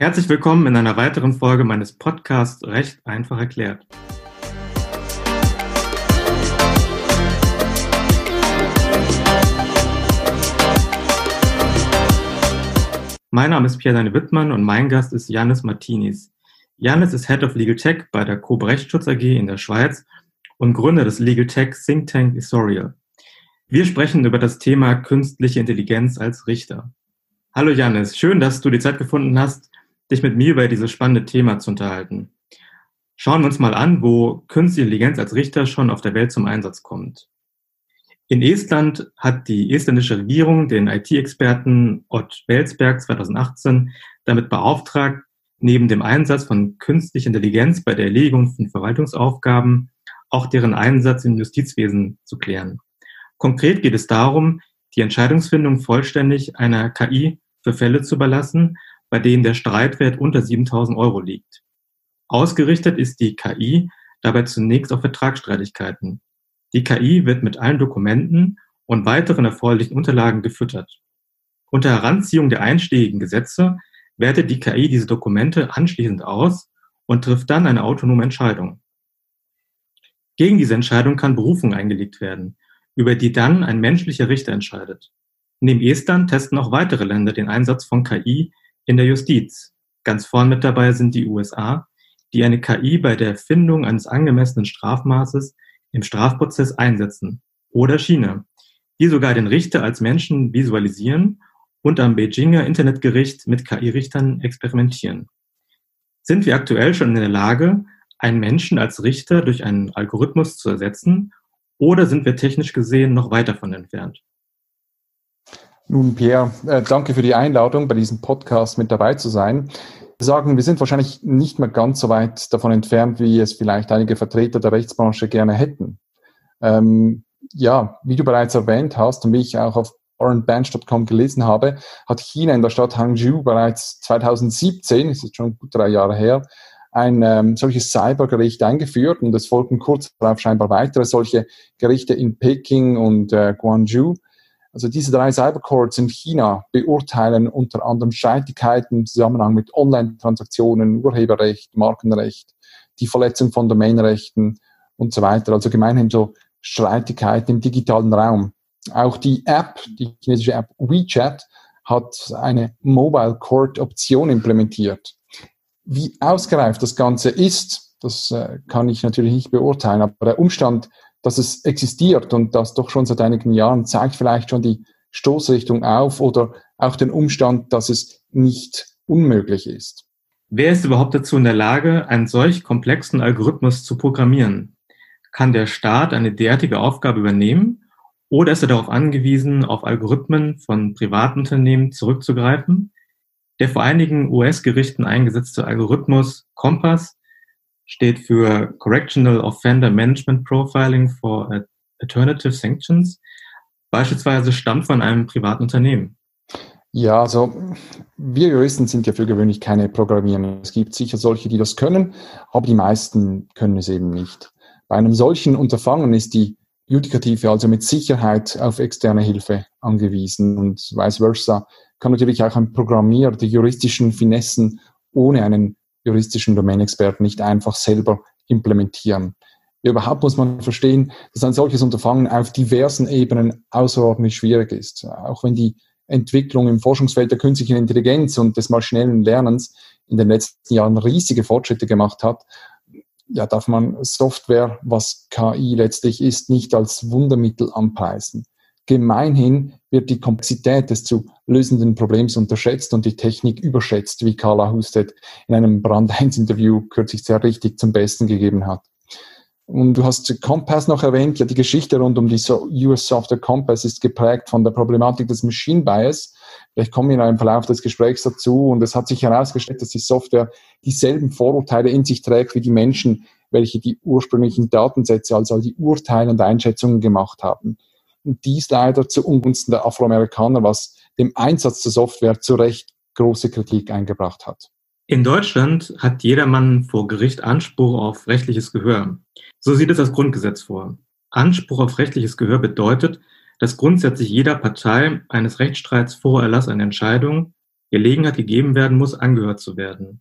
Herzlich willkommen in einer weiteren Folge meines Podcasts Recht einfach erklärt. Mein Name ist Pierre Deine Wittmann und mein Gast ist Janis Martinis. Janis ist Head of Legal Tech bei der Coop Rechtsschutz AG in der Schweiz und Gründer des Legal Tech Think Tank Isorial. Wir sprechen über das Thema künstliche Intelligenz als Richter. Hallo Janis, schön, dass du die Zeit gefunden hast, dich mit mir über dieses spannende Thema zu unterhalten. Schauen wir uns mal an, wo künstliche Intelligenz als Richter schon auf der Welt zum Einsatz kommt. In Estland hat die estländische Regierung den IT-Experten Ott Welsberg 2018 damit beauftragt, neben dem Einsatz von künstlicher Intelligenz bei der Erledigung von Verwaltungsaufgaben auch deren Einsatz im Justizwesen zu klären. Konkret geht es darum, die Entscheidungsfindung vollständig einer KI für Fälle zu überlassen, bei denen der Streitwert unter 7000 Euro liegt. Ausgerichtet ist die KI dabei zunächst auf Vertragsstreitigkeiten. Die KI wird mit allen Dokumenten und weiteren erforderlichen Unterlagen gefüttert. Unter Heranziehung der einschlägigen Gesetze wertet die KI diese Dokumente anschließend aus und trifft dann eine autonome Entscheidung. Gegen diese Entscheidung kann Berufung eingelegt werden, über die dann ein menschlicher Richter entscheidet. Neben Estland testen auch weitere Länder den Einsatz von KI in der Justiz. Ganz vorn mit dabei sind die USA, die eine KI bei der Findung eines angemessenen Strafmaßes im Strafprozess einsetzen. Oder China, die sogar den Richter als Menschen visualisieren und am Beijinger Internetgericht mit KI-Richtern experimentieren. Sind wir aktuell schon in der Lage, einen Menschen als Richter durch einen Algorithmus zu ersetzen, oder sind wir technisch gesehen noch weit davon entfernt? Nun, Pierre, äh, danke für die Einladung, bei diesem Podcast mit dabei zu sein. Wir sagen, wir sind wahrscheinlich nicht mehr ganz so weit davon entfernt, wie es vielleicht einige Vertreter der Rechtsbranche gerne hätten. Ähm, ja, wie du bereits erwähnt hast und wie ich auch auf oranbench.com gelesen habe, hat China in der Stadt Hangzhou bereits 2017, das ist schon gut drei Jahre her, ein ähm, solches Cybergericht eingeführt und es folgten kurz darauf scheinbar weitere solche Gerichte in Peking und äh, Guangzhou. Also diese drei Cybercourts in China beurteilen unter anderem Streitigkeiten im Zusammenhang mit Online-Transaktionen, Urheberrecht, Markenrecht, die Verletzung von Domainrechten und so weiter. Also gemeinhin so Streitigkeiten im digitalen Raum. Auch die App, die chinesische App WeChat, hat eine Mobile Court Option implementiert. Wie ausgereift das Ganze ist, das äh, kann ich natürlich nicht beurteilen, aber der Umstand, dass es existiert und das doch schon seit einigen Jahren, zeigt vielleicht schon die Stoßrichtung auf oder auch den Umstand, dass es nicht unmöglich ist. Wer ist überhaupt dazu in der Lage, einen solch komplexen Algorithmus zu programmieren? Kann der Staat eine derartige Aufgabe übernehmen oder ist er darauf angewiesen, auf Algorithmen von privaten Unternehmen zurückzugreifen? Der vor einigen US-Gerichten eingesetzte Algorithmus Compass steht für Correctional Offender Management Profiling for Alternative Sanctions, beispielsweise stammt von einem privaten Unternehmen. Ja, also wir Juristen sind ja für gewöhnlich keine Programmierer. Es gibt sicher solche, die das können, aber die meisten können es eben nicht. Bei einem solchen Unterfangen ist die Judikative also mit Sicherheit auf externe Hilfe angewiesen und vice versa kann natürlich auch ein Programmierer die juristischen Finessen ohne einen juristischen Domänexperten nicht einfach selber implementieren. Überhaupt muss man verstehen, dass ein solches Unterfangen auf diversen Ebenen außerordentlich schwierig ist. Auch wenn die Entwicklung im Forschungsfeld der künstlichen Intelligenz und des maschinellen Lernens in den letzten Jahren riesige Fortschritte gemacht hat, ja, darf man Software, was KI letztlich ist, nicht als Wundermittel anpreisen. Gemeinhin wird die Komplexität des zu lösenden Problems unterschätzt und die Technik überschätzt, wie Carla Husted in einem Brand 1 Interview kürzlich sehr richtig zum Besten gegeben hat. Und du hast Compass noch erwähnt. Ja, die Geschichte rund um die US Software Compass ist geprägt von der Problematik des Machine Bias. Vielleicht kommen wir im Verlauf des Gesprächs dazu. Und es hat sich herausgestellt, dass die Software dieselben Vorurteile in sich trägt wie die Menschen, welche die ursprünglichen Datensätze, also die Urteile und Einschätzungen gemacht haben. Und dies leider zu Ungunsten der Afroamerikaner, was dem Einsatz der Software zu Recht große Kritik eingebracht hat. In Deutschland hat jedermann vor Gericht Anspruch auf rechtliches Gehör. So sieht es das Grundgesetz vor. Anspruch auf rechtliches Gehör bedeutet, dass grundsätzlich jeder Partei eines Rechtsstreits vor Erlass einer Entscheidung Gelegenheit gegeben werden muss, angehört zu werden.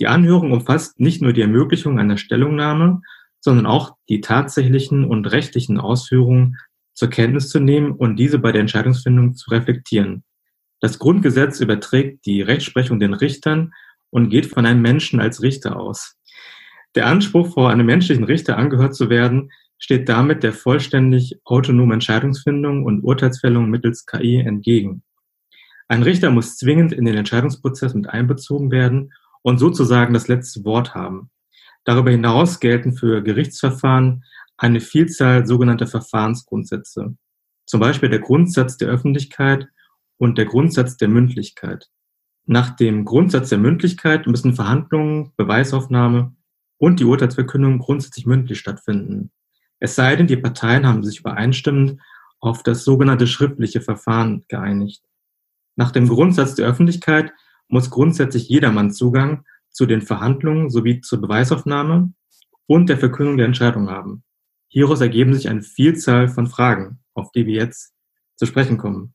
Die Anhörung umfasst nicht nur die Ermöglichung einer Stellungnahme, sondern auch die tatsächlichen und rechtlichen Ausführungen zur Kenntnis zu nehmen und diese bei der Entscheidungsfindung zu reflektieren. Das Grundgesetz überträgt die Rechtsprechung den Richtern und geht von einem Menschen als Richter aus. Der Anspruch, vor einem menschlichen Richter angehört zu werden, steht damit der vollständig autonomen Entscheidungsfindung und Urteilsfällung mittels KI entgegen. Ein Richter muss zwingend in den Entscheidungsprozess mit einbezogen werden und sozusagen das letzte Wort haben. Darüber hinaus gelten für Gerichtsverfahren eine Vielzahl sogenannter Verfahrensgrundsätze, zum Beispiel der Grundsatz der Öffentlichkeit und der Grundsatz der Mündlichkeit. Nach dem Grundsatz der Mündlichkeit müssen Verhandlungen, Beweisaufnahme und die Urteilsverkündung grundsätzlich mündlich stattfinden. Es sei denn, die Parteien haben sich übereinstimmend auf das sogenannte schriftliche Verfahren geeinigt. Nach dem Grundsatz der Öffentlichkeit muss grundsätzlich jedermann Zugang zu den Verhandlungen sowie zur Beweisaufnahme und der Verkündung der Entscheidung haben. Hieraus ergeben sich eine Vielzahl von Fragen, auf die wir jetzt zu sprechen kommen.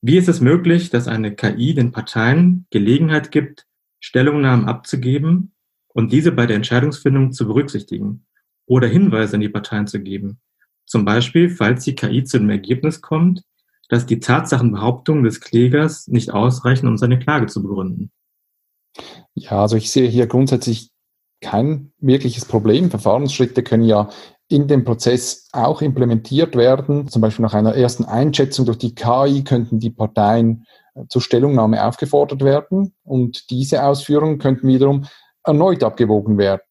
Wie ist es möglich, dass eine KI den Parteien Gelegenheit gibt, Stellungnahmen abzugeben und diese bei der Entscheidungsfindung zu berücksichtigen oder Hinweise an die Parteien zu geben? Zum Beispiel, falls die KI zu dem Ergebnis kommt, dass die Tatsachenbehauptungen des Klägers nicht ausreichen, um seine Klage zu begründen. Ja, also ich sehe hier grundsätzlich kein wirkliches Problem. Verfahrensschritte können ja in dem Prozess auch implementiert werden. Zum Beispiel nach einer ersten Einschätzung durch die KI könnten die Parteien äh, zur Stellungnahme aufgefordert werden und diese Ausführungen könnten wiederum erneut abgewogen werden.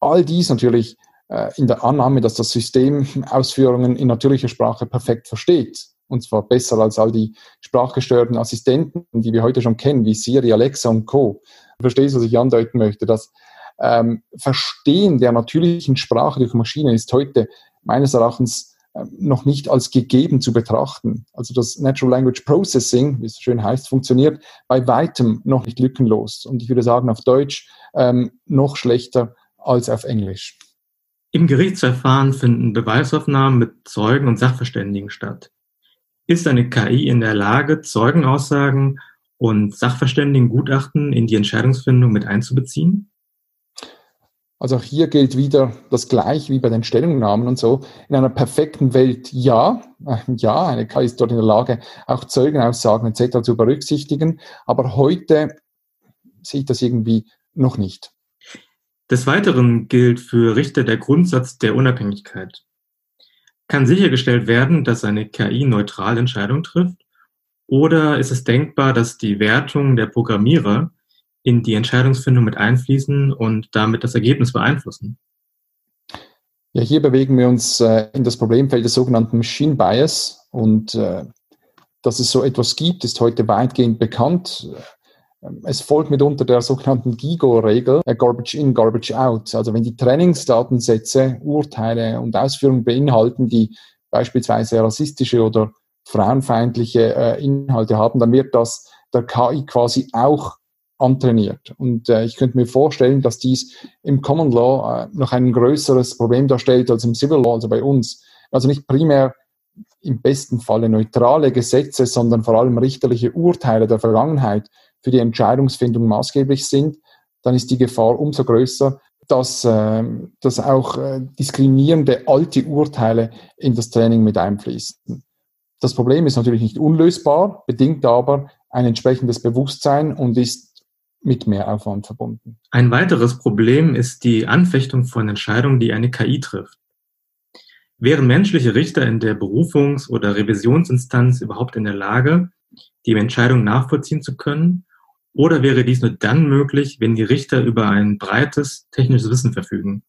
All dies natürlich äh, in der Annahme, dass das System Ausführungen in natürlicher Sprache perfekt versteht und zwar besser als all die sprachgestörten Assistenten, die wir heute schon kennen, wie Siri, Alexa und Co. Du verstehst, was ich andeuten möchte. Das ähm, Verstehen der natürlichen Sprache durch Maschinen ist heute meines Erachtens äh, noch nicht als gegeben zu betrachten. Also das Natural Language Processing, wie es schön heißt, funktioniert bei weitem noch nicht lückenlos. Und ich würde sagen, auf Deutsch ähm, noch schlechter als auf Englisch. Im Gerichtsverfahren finden Beweisaufnahmen mit Zeugen und Sachverständigen statt. Ist eine KI in der Lage, Zeugenaussagen und Sachverständigengutachten in die Entscheidungsfindung mit einzubeziehen? Also auch hier gilt wieder das Gleiche wie bei den Stellungnahmen und so. In einer perfekten Welt ja, äh, ja, eine KI ist dort in der Lage, auch Zeugenaussagen etc. zu berücksichtigen. Aber heute sehe ich das irgendwie noch nicht. Des Weiteren gilt für Richter der Grundsatz der Unabhängigkeit. Kann sichergestellt werden, dass eine KI neutral Entscheidungen trifft? Oder ist es denkbar, dass die Wertungen der Programmierer in die Entscheidungsfindung mit einfließen und damit das Ergebnis beeinflussen? Ja, hier bewegen wir uns äh, in das Problemfeld des sogenannten Machine Bias und äh, dass es so etwas gibt, ist heute weitgehend bekannt. Es folgt mitunter der sogenannten GIGO-Regel, äh, Garbage in, Garbage out. Also wenn die Trainingsdatensätze Urteile und Ausführungen beinhalten, die beispielsweise rassistische oder frauenfeindliche äh, Inhalte haben, dann wird das der KI quasi auch antrainiert. Und äh, ich könnte mir vorstellen, dass dies im Common Law äh, noch ein größeres Problem darstellt als im Civil Law, also bei uns. Also nicht primär im besten Falle neutrale Gesetze, sondern vor allem richterliche Urteile der Vergangenheit für die Entscheidungsfindung maßgeblich sind, dann ist die Gefahr umso größer, dass, äh, dass auch äh, diskriminierende alte Urteile in das Training mit einfließen. Das Problem ist natürlich nicht unlösbar, bedingt aber ein entsprechendes Bewusstsein und ist mit Mehraufwand verbunden. Ein weiteres Problem ist die Anfechtung von Entscheidungen, die eine KI trifft. Wären menschliche Richter in der Berufungs- oder Revisionsinstanz überhaupt in der Lage, die Entscheidung nachvollziehen zu können oder wäre dies nur dann möglich, wenn die Richter über ein breites technisches Wissen verfügen?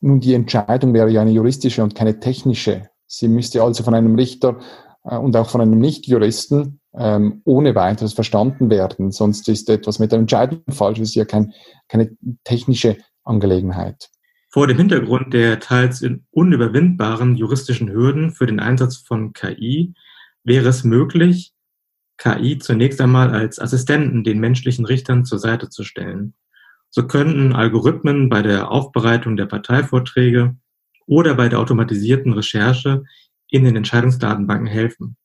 Nun, die Entscheidung wäre ja eine juristische und keine technische. Sie müsste also von einem Richter äh, und auch von einem Nichtjuristen ähm, ohne weiteres verstanden werden. Sonst ist etwas mit der Entscheidung falsch. Es ist ja kein, keine technische Angelegenheit. Vor dem Hintergrund der teils unüberwindbaren juristischen Hürden für den Einsatz von KI wäre es möglich, KI zunächst einmal als Assistenten den menschlichen Richtern zur Seite zu stellen. So könnten Algorithmen bei der Aufbereitung der Parteivorträge oder bei der automatisierten Recherche in den Entscheidungsdatenbanken helfen.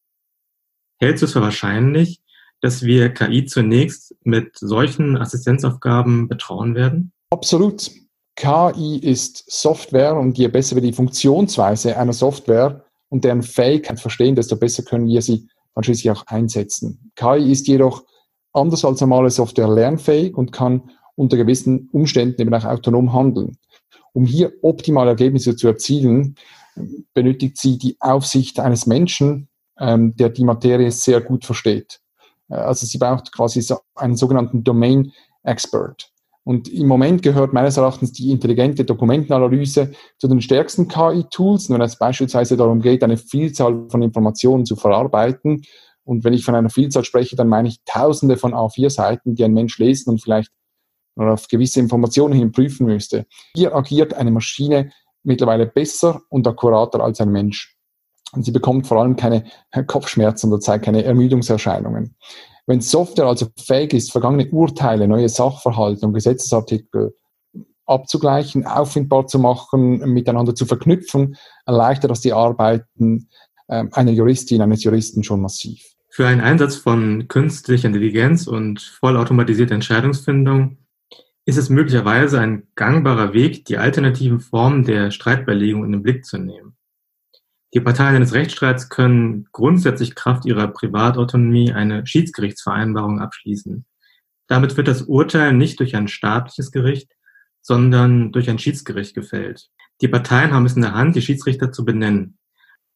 Hältst du es für wahrscheinlich, dass wir KI zunächst mit solchen Assistenzaufgaben betrauen werden? Absolut. KI ist Software und je besser wir die Funktionsweise einer Software und deren Fähigkeit verstehen, desto besser können wir sie dann schließlich auch einsetzen. KI ist jedoch anders als normale Software lernfähig und kann unter gewissen Umständen eben auch autonom handeln. Um hier optimale Ergebnisse zu erzielen, benötigt sie die Aufsicht eines Menschen, ähm, der die Materie sehr gut versteht. Äh, also sie braucht quasi so einen sogenannten Domain Expert. Und im Moment gehört meines Erachtens die intelligente Dokumentenanalyse zu den stärksten KI-Tools, wenn es beispielsweise darum geht, eine Vielzahl von Informationen zu verarbeiten. Und wenn ich von einer Vielzahl spreche, dann meine ich Tausende von A4-Seiten, die ein Mensch lesen und vielleicht auf gewisse Informationen hin prüfen müsste. Hier agiert eine Maschine mittlerweile besser und akkurater als ein Mensch. Und sie bekommt vor allem keine Kopfschmerzen oder zeigt keine Ermüdungserscheinungen. Wenn Software also fähig ist, vergangene Urteile, neue Sachverhalte und Gesetzesartikel abzugleichen, auffindbar zu machen, miteinander zu verknüpfen, erleichtert das die Arbeiten äh, einer Juristin, eines Juristen schon massiv. Für einen Einsatz von künstlicher Intelligenz und vollautomatisierter Entscheidungsfindung ist es möglicherweise ein gangbarer Weg, die alternativen Formen der Streitbeilegung in den Blick zu nehmen. Die Parteien eines Rechtsstreits können grundsätzlich Kraft ihrer Privatautonomie eine Schiedsgerichtsvereinbarung abschließen. Damit wird das Urteil nicht durch ein staatliches Gericht, sondern durch ein Schiedsgericht gefällt. Die Parteien haben es in der Hand, die Schiedsrichter zu benennen.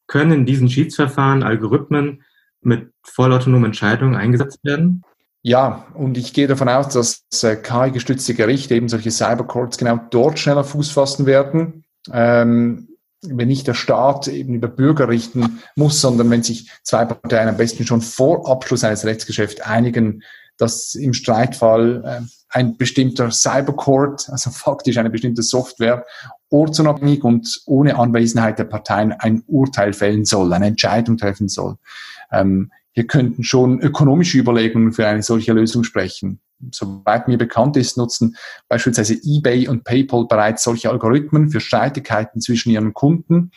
Können in diesen Schiedsverfahren Algorithmen mit vollautonomen Entscheidungen eingesetzt werden? Ja, und ich gehe davon aus, dass äh, KI-gestützte Gerichte, eben solche Cybercourts, genau dort schneller Fuß fassen werden. Ähm, wenn nicht der Staat eben über Bürger richten muss, sondern wenn sich zwei Parteien am besten schon vor Abschluss eines Rechtsgeschäfts einigen, dass im Streitfall äh, ein bestimmter Cybercourt, also faktisch eine bestimmte Software, ortsunabhängig und ohne Anwesenheit der Parteien ein Urteil fällen soll, eine Entscheidung treffen soll. Ähm, hier könnten schon ökonomische Überlegungen für eine solche Lösung sprechen. Soweit mir bekannt ist, nutzen beispielsweise eBay und PayPal bereits solche Algorithmen für Streitigkeiten zwischen ihren Kunden,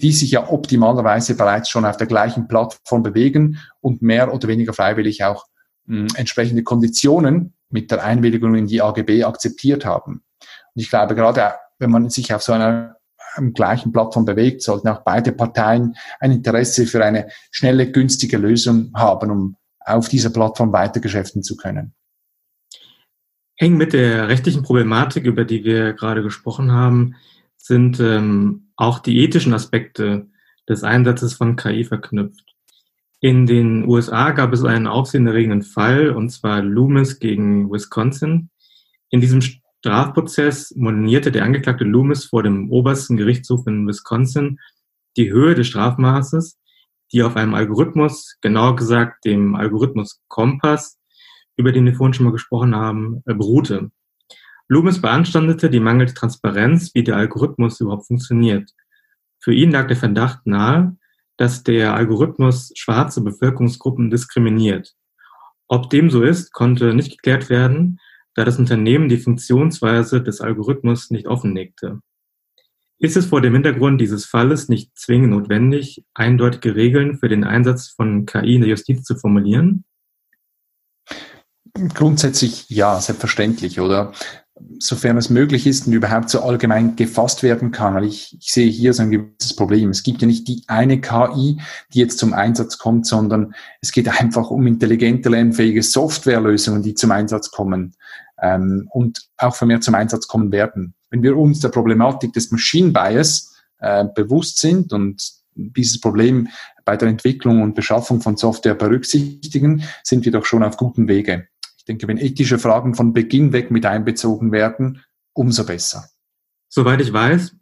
die sich ja optimalerweise bereits schon auf der gleichen Plattform bewegen und mehr oder weniger freiwillig auch mh, hm, entsprechende Konditionen mit der Einwilligung in die AGB akzeptiert haben. Und ich glaube, gerade wenn man sich auf so einer gleichen Plattform bewegt, sollten auch beide Parteien ein Interesse für eine schnelle, günstige Lösung haben, um auf dieser Plattform weitergeschäften zu können. Eng mit der rechtlichen Problematik, über die wir gerade gesprochen haben, sind ähm, auch die ethischen Aspekte des Einsatzes von KI verknüpft. In den USA gab es einen aufsehenerregenden Fall, und zwar Loomis gegen Wisconsin. In diesem Strafprozess monierte der Angeklagte Loomis vor dem obersten Gerichtshof in Wisconsin die Höhe des Strafmaßes, die auf einem Algorithmus, genauer gesagt dem Algorithmus Kompass, über den wir vorhin schon mal gesprochen haben, äh, beruhte. Loomis beanstandete die mangelnde Transparenz, wie der Algorithmus überhaupt funktioniert. Für ihn lag der Verdacht nahe, dass der Algorithmus schwarze Bevölkerungsgruppen diskriminiert. Ob dem so ist, konnte nicht geklärt werden, da das Unternehmen die Funktionsweise des Algorithmus nicht offenlegte. Ist es vor dem Hintergrund dieses Falles nicht zwingend notwendig, eindeutige Regeln für den Einsatz von KI in der Justiz zu formulieren? Grundsätzlich ja, selbstverständlich, oder? Sofern es möglich ist und überhaupt so allgemein gefasst werden kann. Weil ich, ich sehe hier so ein gewisses Problem. Es gibt ja nicht die eine KI, die jetzt zum Einsatz kommt, sondern es geht einfach um intelligente, lernfähige Softwarelösungen, die zum Einsatz kommen ähm, und auch vermehrt zum Einsatz kommen werden. Wenn wir uns der Problematik des Machine Bias äh, bewusst sind und dieses Problem bei der Entwicklung und Beschaffung von Software berücksichtigen, sind wir doch schon auf gutem Wege. Denke, wenn ethische Fragen von Beginn weg mit einbezogen werden, umso besser. Soweit ich weiß,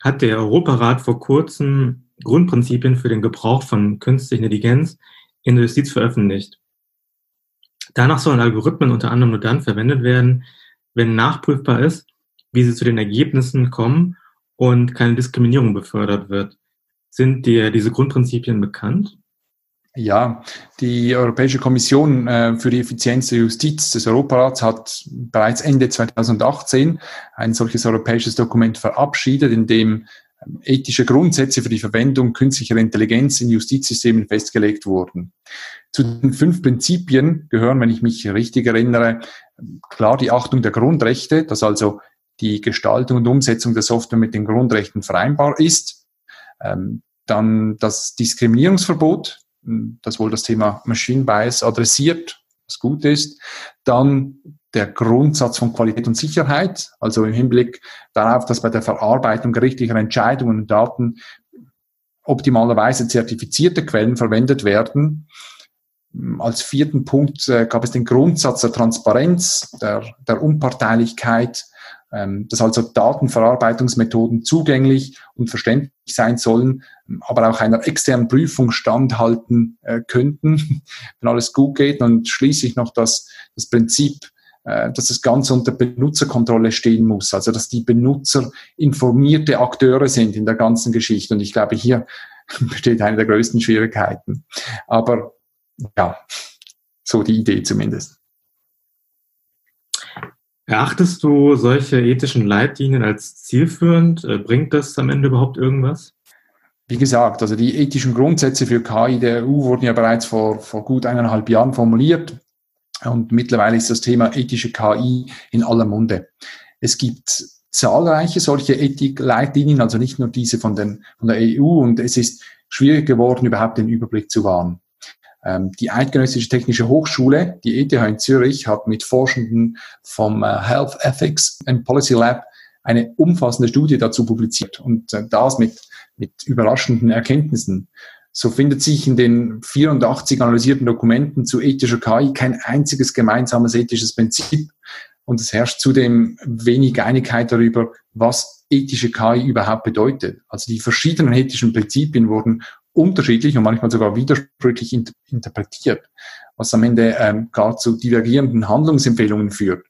hat der Europarat vor kurzem Grundprinzipien für den Gebrauch von künstlicher Intelligenz in der Justiz veröffentlicht. Danach sollen Algorithmen unter anderem nur dann verwendet werden, wenn nachprüfbar ist, wie sie zu den Ergebnissen kommen und keine Diskriminierung befördert wird. Sind dir diese Grundprinzipien bekannt? Ja, die Europäische Kommission äh, für die Effizienz der Justiz des Europarats hat bereits Ende 2018 ein solches europäisches Dokument verabschiedet, in dem ethische Grundsätze für die Verwendung künstlicher Intelligenz in Justizsystemen festgelegt wurden. Zu den fünf Prinzipien gehören, wenn ich mich richtig erinnere, klar die Achtung der Grundrechte, dass also die Gestaltung und Umsetzung der Software mit den Grundrechten vereinbar ist. Ähm, dann das Diskriminierungsverbot, das wohl das Thema Machine Bias adressiert, was gut ist. Dann der Grundsatz von Qualität und Sicherheit, also im Hinblick darauf, dass bei der Verarbeitung gerichtlicher Entscheidungen und Daten optimalerweise zertifizierte Quellen verwendet werden. Als vierten Punkt äh, gab es den Grundsatz der Transparenz, der, der Unparteilichkeit, dass also Datenverarbeitungsmethoden zugänglich und verständlich sein sollen, aber auch einer externen Prüfung standhalten äh, könnten, wenn alles gut geht. Und schließlich noch das, das Prinzip, äh, dass das Ganze unter Benutzerkontrolle stehen muss, also dass die Benutzer informierte Akteure sind in der ganzen Geschichte. Und ich glaube, hier besteht eine der größten Schwierigkeiten. Aber ja, so die Idee zumindest. Erachtest du solche ethischen Leitlinien als zielführend? Äh, bringt das am Ende überhaupt irgendwas? Wie gesagt, also die ethischen Grundsätze für KI der EU wurden ja bereits vor, vor gut eineinhalb Jahren formuliert. Und mittlerweile ist das Thema ethische KI in aller Munde. Es gibt zahlreiche solche Ethikleitlinien, also nicht nur diese von, den, von der EU. Und es ist schwierig geworden, überhaupt den Überblick zu wahren. Ähm, die Eidgenössische Technische Hochschule, die ETH in Zürich, hat mit Forschenden vom äh, Health Ethics and Policy Lab eine umfassende Studie dazu publiziert und äh, das mit, mit überraschenden Erkenntnissen. So findet sich in den 84 analysierten Dokumenten zu ethischer KI kein einziges gemeinsames ethisches Prinzip. Und es herrscht zudem wenig Einigkeit darüber, was ethische KI überhaupt bedeutet. Also die verschiedenen ethischen Prinzipien wurden unterschiedlich und manchmal sogar widersprüchlich interpretiert, was am Ende ähm, gar zu divergierenden Handlungsempfehlungen führt.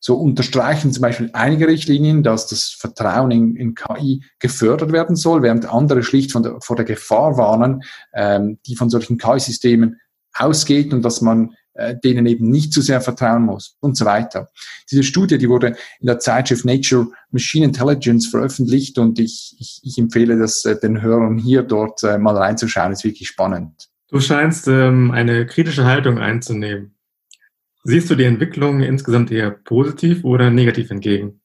So unterstreichen zum Beispiel einige Richtlinien, dass das Vertrauen in, in KI gefördert werden soll, während andere schlicht von der, vor der Gefahr warnen, ähm, die von solchen KI-Systemen ausgeht und dass man äh, denen eben nicht zu sehr vertrauen muss und so weiter. Diese Studie, die wurde in der Zeitschrift Nature Machine Intelligence veröffentlicht und ich, ich, ich empfehle das äh, den Hörern hier dort äh, mal reinzuschauen, ist wirklich spannend. Du scheinst ähm, eine kritische Haltung einzunehmen. Siehst du die Entwicklung insgesamt eher positiv oder negativ entgegen?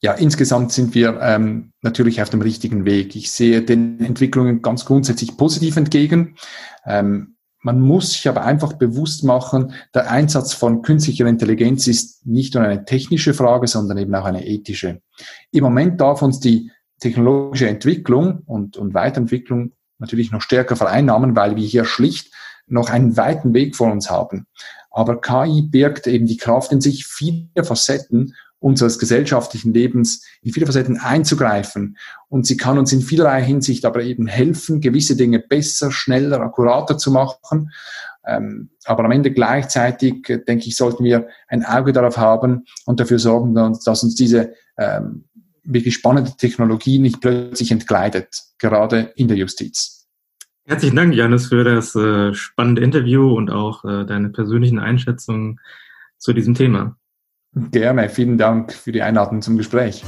Ja, insgesamt sind wir ähm, natürlich auf dem richtigen Weg. Ich sehe den Entwicklungen ganz grundsätzlich positiv entgegen. Ähm, man muss sich aber einfach bewusst machen, der Einsatz von künstlicher Intelligenz ist nicht nur eine technische Frage, sondern eben auch eine ethische. Im Moment darf uns die technologische Entwicklung und, und Weiterentwicklung natürlich noch stärker vereinnahmen, weil wir hier schlicht noch einen weiten Weg vor uns haben. Aber KI birgt eben die Kraft in sich, viele Facetten unseres gesellschaftlichen Lebens in viele Facetten einzugreifen. Und sie kann uns in vielerlei Hinsicht aber eben helfen, gewisse Dinge besser, schneller, akkurater zu machen. Ähm, aber am Ende gleichzeitig, äh, denke ich, sollten wir ein Auge darauf haben und dafür sorgen, dass uns diese ähm, wirklich spannende Technologie nicht plötzlich entgleitet, gerade in der Justiz. Herzlichen Dank, Janis, für das äh, spannende Interview und auch äh, deine persönlichen Einschätzungen zu diesem Thema. Gerne, vielen Dank für die Einladung zum Gespräch.